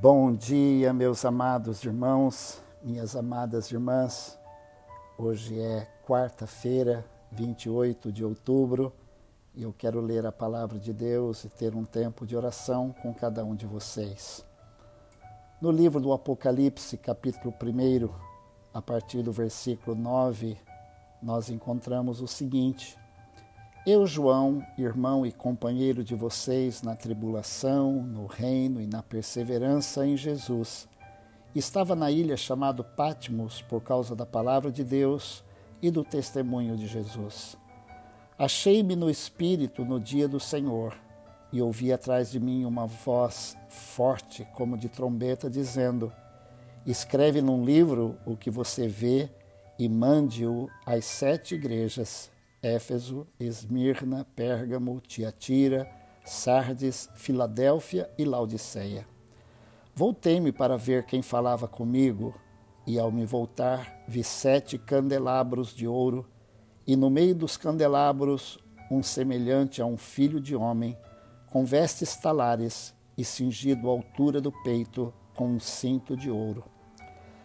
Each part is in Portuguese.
Bom dia, meus amados irmãos, minhas amadas irmãs. Hoje é quarta-feira, 28 de outubro, e eu quero ler a palavra de Deus e ter um tempo de oração com cada um de vocês. No livro do Apocalipse, capítulo 1, a partir do versículo 9, nós encontramos o seguinte: eu, João, irmão e companheiro de vocês na tribulação, no reino e na perseverança em Jesus, estava na ilha chamada Patmos por causa da palavra de Deus e do testemunho de Jesus. Achei-me no Espírito no dia do Senhor e ouvi atrás de mim uma voz forte, como de trombeta, dizendo: Escreve num livro o que você vê e mande-o às sete igrejas Éfeso, Esmirna, Pérgamo, Tiatira, Sardes, Filadélfia e Laodiceia. Voltei-me para ver quem falava comigo, e ao me voltar, vi sete candelabros de ouro, e no meio dos candelabros um semelhante a um filho de homem, com vestes talares e cingido à altura do peito com um cinto de ouro.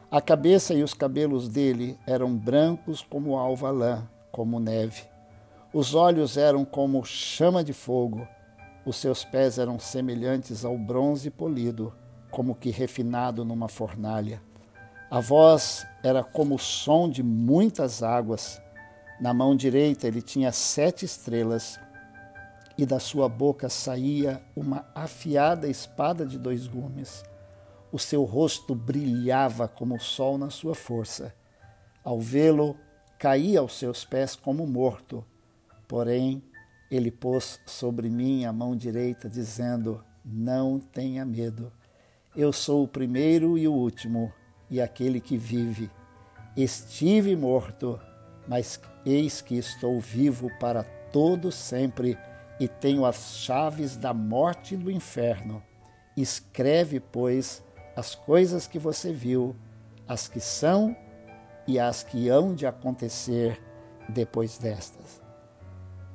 A cabeça e os cabelos dele eram brancos como alva lã, como neve. Os olhos eram como chama de fogo, os seus pés eram semelhantes ao bronze polido, como que refinado numa fornalha. A voz era como o som de muitas águas. Na mão direita ele tinha sete estrelas, e da sua boca saía uma afiada espada de dois gumes. O seu rosto brilhava como o sol na sua força. Ao vê-lo, caí aos seus pés como morto. Porém, ele pôs sobre mim a mão direita, dizendo: Não tenha medo. Eu sou o primeiro e o último, e aquele que vive. Estive morto, mas eis que estou vivo para todo sempre e tenho as chaves da morte e do inferno. Escreve, pois, as coisas que você viu, as que são e as que hão de acontecer depois destas.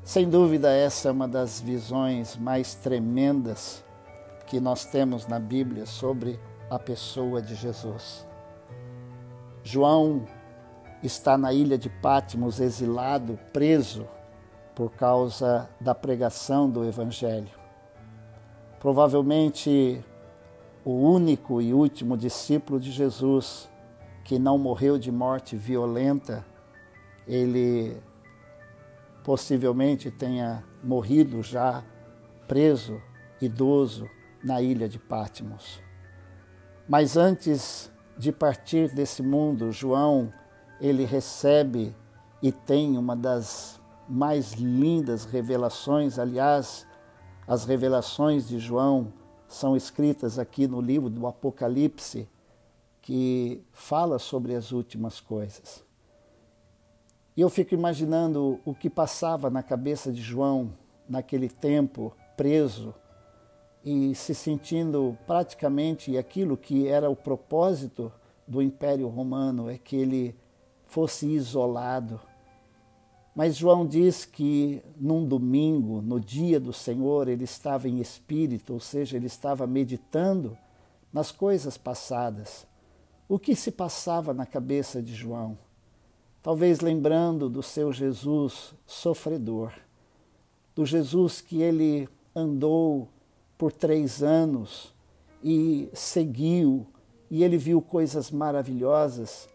Sem dúvida, essa é uma das visões mais tremendas que nós temos na Bíblia sobre a pessoa de Jesus. João está na ilha de Patmos, exilado, preso por causa da pregação do Evangelho. Provavelmente o único e último discípulo de Jesus que não morreu de morte violenta, ele possivelmente tenha morrido já preso, idoso, na ilha de Patmos. Mas antes de partir desse mundo, João, ele recebe e tem uma das mais lindas revelações, aliás, as revelações de João são escritas aqui no livro do Apocalipse, que fala sobre as últimas coisas. E eu fico imaginando o que passava na cabeça de João naquele tempo, preso e se sentindo praticamente aquilo que era o propósito do Império Romano, é que ele fosse isolado. Mas João diz que num domingo, no dia do Senhor, ele estava em espírito, ou seja, ele estava meditando nas coisas passadas. O que se passava na cabeça de João? Talvez lembrando do seu Jesus sofredor, do Jesus que ele andou por três anos e seguiu, e ele viu coisas maravilhosas,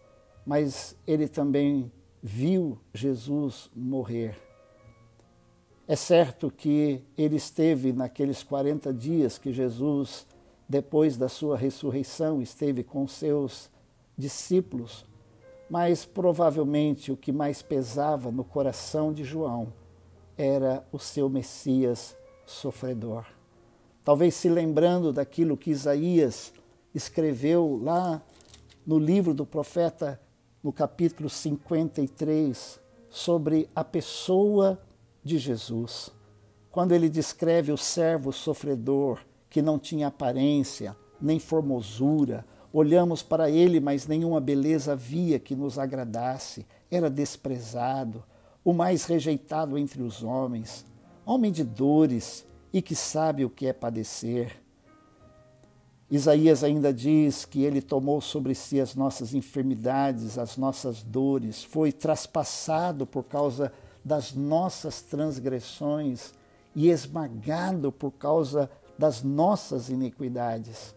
mas ele também viu Jesus morrer. É certo que ele esteve naqueles 40 dias que Jesus depois da sua ressurreição, esteve com seus discípulos, mas provavelmente o que mais pesava no coração de João era o seu Messias sofredor. Talvez se lembrando daquilo que Isaías escreveu lá no livro do profeta, no capítulo 53, sobre a pessoa de Jesus. Quando ele descreve o servo sofredor, que não tinha aparência, nem formosura. Olhamos para ele, mas nenhuma beleza havia que nos agradasse. Era desprezado, o mais rejeitado entre os homens, homem de dores e que sabe o que é padecer. Isaías ainda diz que ele tomou sobre si as nossas enfermidades, as nossas dores, foi traspassado por causa das nossas transgressões e esmagado por causa das nossas iniquidades.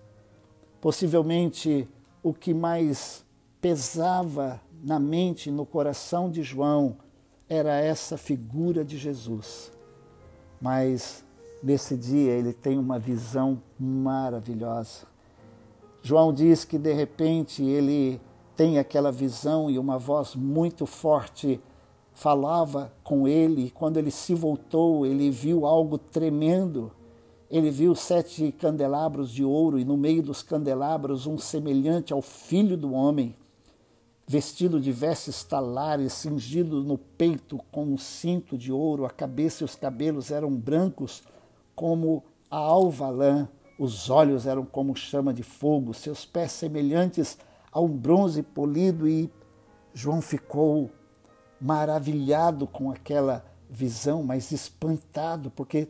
Possivelmente o que mais pesava na mente no coração de João era essa figura de Jesus. Mas nesse dia ele tem uma visão maravilhosa. João diz que de repente ele tem aquela visão e uma voz muito forte falava com ele, e quando ele se voltou, ele viu algo tremendo. Ele viu sete candelabros de ouro e no meio dos candelabros um semelhante ao filho do homem, vestido de vestes talares, cingido no peito com um cinto de ouro, a cabeça e os cabelos eram brancos como a alva lã, os olhos eram como chama de fogo, seus pés semelhantes a um bronze polido, e João ficou maravilhado com aquela visão, mas espantado, porque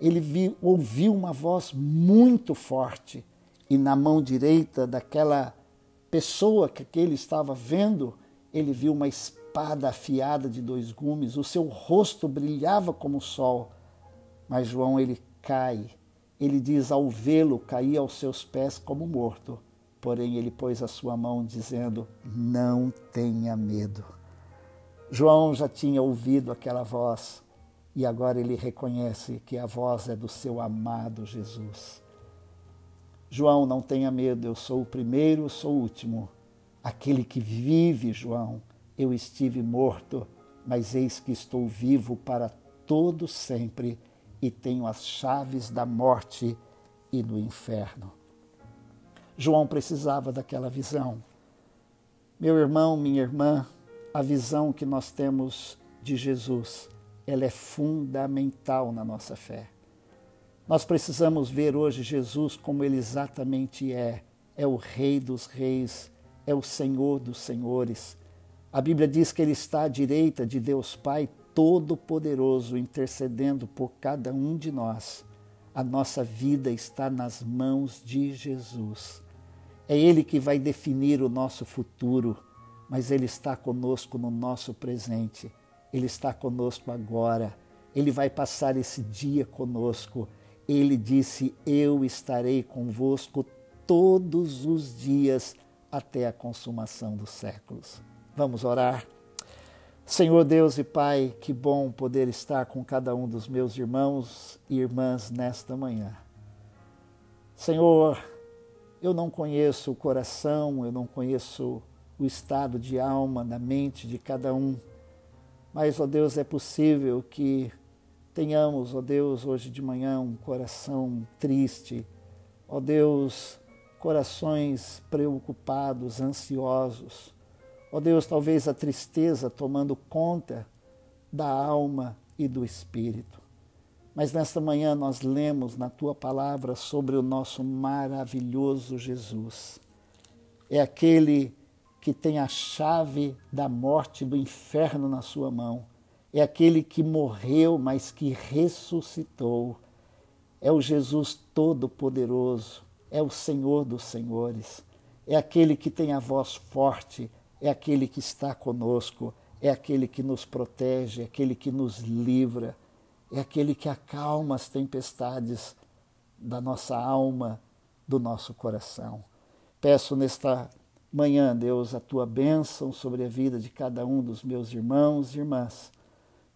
ele viu, ouviu uma voz muito forte, e na mão direita daquela pessoa que ele estava vendo, ele viu uma espada afiada de dois gumes, o seu rosto brilhava como o sol, mas João ele cai. Ele diz ao vê-lo cair aos seus pés como morto. Porém ele pôs a sua mão dizendo: "Não tenha medo". João já tinha ouvido aquela voz e agora ele reconhece que a voz é do seu amado Jesus. João, não tenha medo, eu sou o primeiro, sou o último. Aquele que vive, João, eu estive morto, mas eis que estou vivo para todo sempre e tenho as chaves da morte e do inferno. João precisava daquela visão. Meu irmão, minha irmã, a visão que nós temos de Jesus, ela é fundamental na nossa fé. Nós precisamos ver hoje Jesus como ele exatamente é. É o Rei dos Reis, é o Senhor dos Senhores. A Bíblia diz que ele está à direita de Deus Pai Todo-Poderoso intercedendo por cada um de nós. A nossa vida está nas mãos de Jesus. É Ele que vai definir o nosso futuro, mas Ele está conosco no nosso presente. Ele está conosco agora. Ele vai passar esse dia conosco. Ele disse: Eu estarei convosco todos os dias até a consumação dos séculos. Vamos orar. Senhor Deus e Pai, que bom poder estar com cada um dos meus irmãos e irmãs nesta manhã. Senhor, eu não conheço o coração, eu não conheço o estado de alma, da mente de cada um, mas, ó Deus, é possível que tenhamos, ó Deus, hoje de manhã um coração triste, ó Deus, corações preocupados, ansiosos Ó Deus, talvez a tristeza tomando conta da alma e do espírito. Mas nesta manhã nós lemos na tua palavra sobre o nosso maravilhoso Jesus. É aquele que tem a chave da morte do inferno na sua mão. É aquele que morreu, mas que ressuscitou. É o Jesus Todo-Poderoso. É o Senhor dos Senhores. É aquele que tem a voz forte é aquele que está conosco, é aquele que nos protege, é aquele que nos livra, é aquele que acalma as tempestades da nossa alma, do nosso coração. Peço nesta manhã, Deus, a tua bênção sobre a vida de cada um dos meus irmãos e irmãs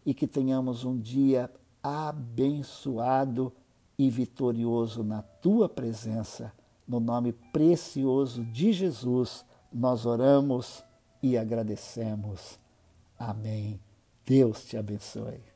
e que tenhamos um dia abençoado e vitorioso na tua presença. No nome precioso de Jesus, nós oramos e agradecemos. Amém. Deus te abençoe.